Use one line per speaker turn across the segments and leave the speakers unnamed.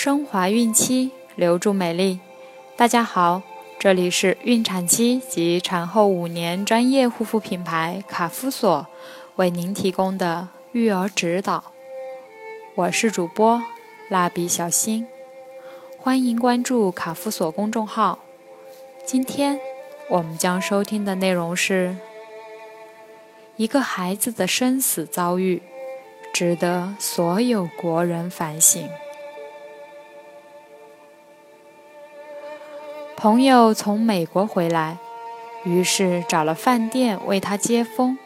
升华孕期，留住美丽。大家好，这里是孕产期及产后五年专业护肤品牌卡夫索为您提供的育儿指导。我是主播蜡笔小新，欢迎关注卡夫索公众号。今天我们将收听的内容是：一个孩子的生死遭遇，值得所有国人反省。朋友从美国回来，于是找了饭店为他接风，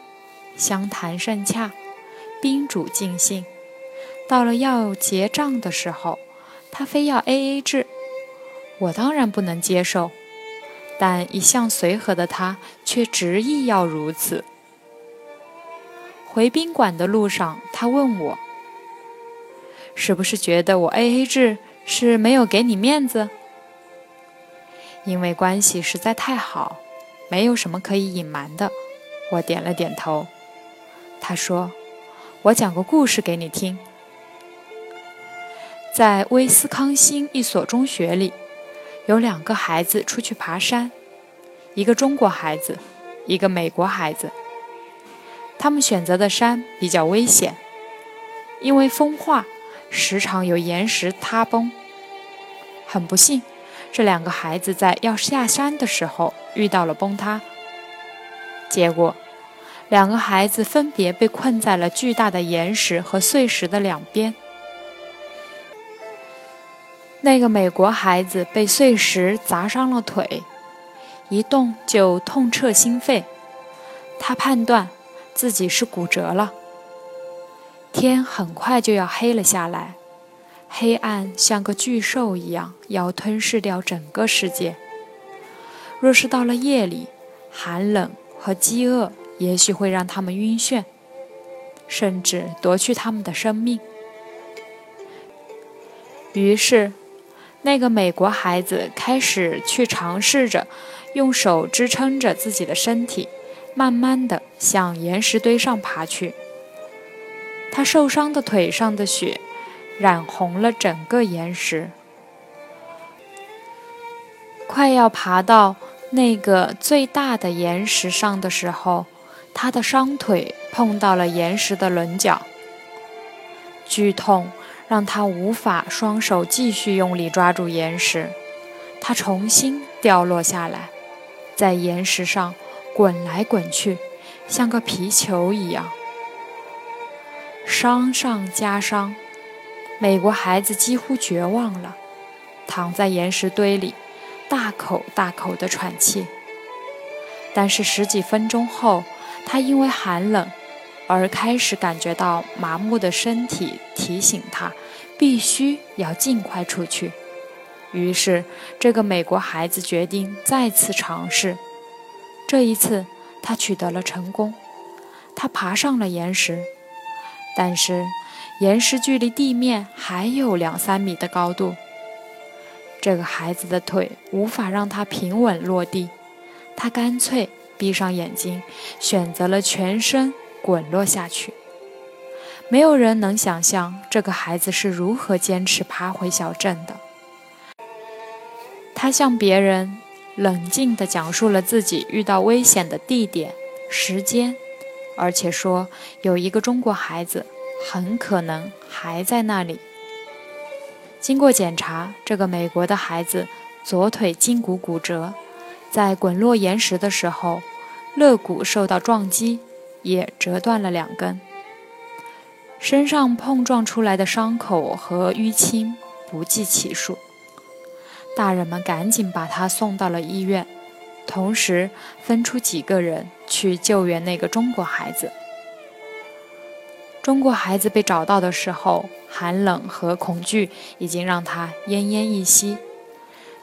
相谈甚洽，宾主尽兴。到了要结账的时候，他非要 A A 制，我当然不能接受，但一向随和的他却执意要如此。回宾馆的路上，他问我：“是不是觉得我 A A 制是没有给你面子？”因为关系实在太好，没有什么可以隐瞒的。我点了点头。他说：“我讲个故事给你听。在威斯康星一所中学里，有两个孩子出去爬山，一个中国孩子，一个美国孩子。他们选择的山比较危险，因为风化，时常有岩石塌崩。很不幸。”这两个孩子在要下山的时候遇到了崩塌，结果两个孩子分别被困在了巨大的岩石和碎石的两边。那个美国孩子被碎石砸伤了腿，一动就痛彻心肺，他判断自己是骨折了。天很快就要黑了下来。黑暗像个巨兽一样，要吞噬掉整个世界。若是到了夜里，寒冷和饥饿也许会让他们晕眩，甚至夺去他们的生命。于是，那个美国孩子开始去尝试着用手支撑着自己的身体，慢慢地向岩石堆上爬去。他受伤的腿上的血。染红了整个岩石。快要爬到那个最大的岩石上的时候，他的伤腿碰到了岩石的棱角，剧痛让他无法双手继续用力抓住岩石，他重新掉落下来，在岩石上滚来滚去，像个皮球一样，伤上加伤。美国孩子几乎绝望了，躺在岩石堆里，大口大口地喘气。但是十几分钟后，他因为寒冷而开始感觉到麻木的身体提醒他，必须要尽快出去。于是，这个美国孩子决定再次尝试。这一次，他取得了成功，他爬上了岩石，但是。岩石距离地面还有两三米的高度，这个孩子的腿无法让他平稳落地，他干脆闭上眼睛，选择了全身滚落下去。没有人能想象这个孩子是如何坚持爬回小镇的。他向别人冷静地讲述了自己遇到危险的地点、时间，而且说有一个中国孩子。很可能还在那里。经过检查，这个美国的孩子左腿胫骨骨折，在滚落岩石的时候，肋骨受到撞击，也折断了两根。身上碰撞出来的伤口和淤青不计其数。大人们赶紧把他送到了医院，同时分出几个人去救援那个中国孩子。中国孩子被找到的时候，寒冷和恐惧已经让他奄奄一息，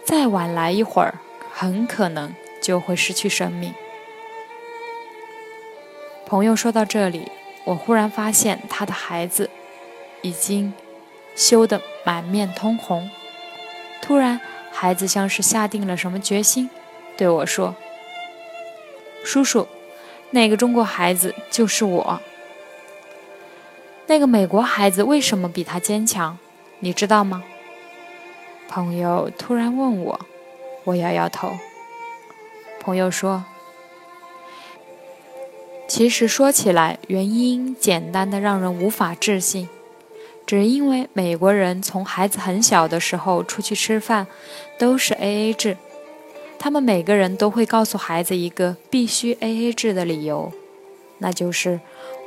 再晚来一会儿，很可能就会失去生命。朋友说到这里，我忽然发现他的孩子已经羞得满面通红。突然，孩子像是下定了什么决心，对我说：“叔叔，那个中国孩子就是我。”那个美国孩子为什么比他坚强？你知道吗？朋友突然问我，我摇摇头。朋友说：“其实说起来，原因简单的让人无法置信，只因为美国人从孩子很小的时候出去吃饭都是 A A 制，他们每个人都会告诉孩子一个必须 A A 制的理由，那就是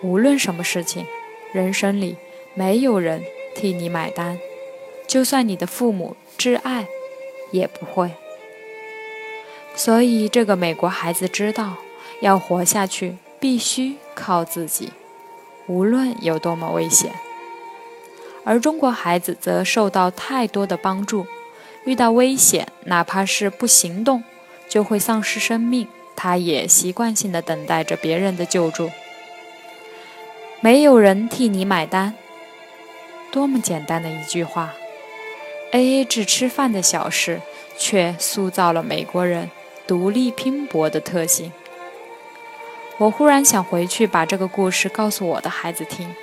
无论什么事情，人生里没有人替你买单，就算你的父母挚爱，也不会。”所以，这个美国孩子知道，要活下去必须靠自己，无论有多么危险。而中国孩子则受到太多的帮助，遇到危险，哪怕是不行动，就会丧失生命，他也习惯性的等待着别人的救助。没有人替你买单，多么简单的一句话，A A 制吃饭的小事，却塑造了美国人。独立拼搏的特性。我忽然想回去把这个故事告诉我的孩子听。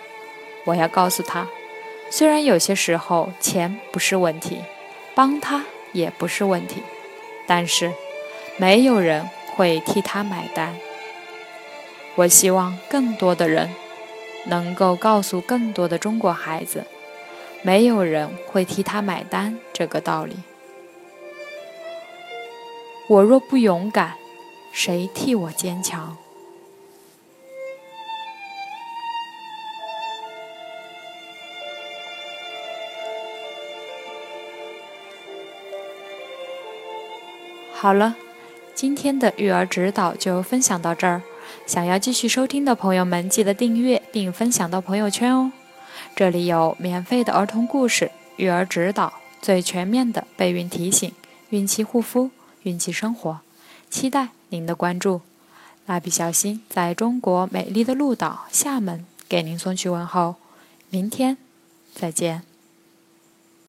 我要告诉他，虽然有些时候钱不是问题，帮他也不是问题，但是没有人会替他买单。我希望更多的人能够告诉更多的中国孩子，没有人会替他买单这个道理。我若不勇敢，谁替我坚强？好了，今天的育儿指导就分享到这儿。想要继续收听的朋友们，记得订阅并分享到朋友圈哦。这里有免费的儿童故事、育儿指导、最全面的备孕提醒、孕期护肤。孕期生活，期待您的关注。蜡笔小新在中国美丽的鹭岛厦门给您送去问候，明天再见。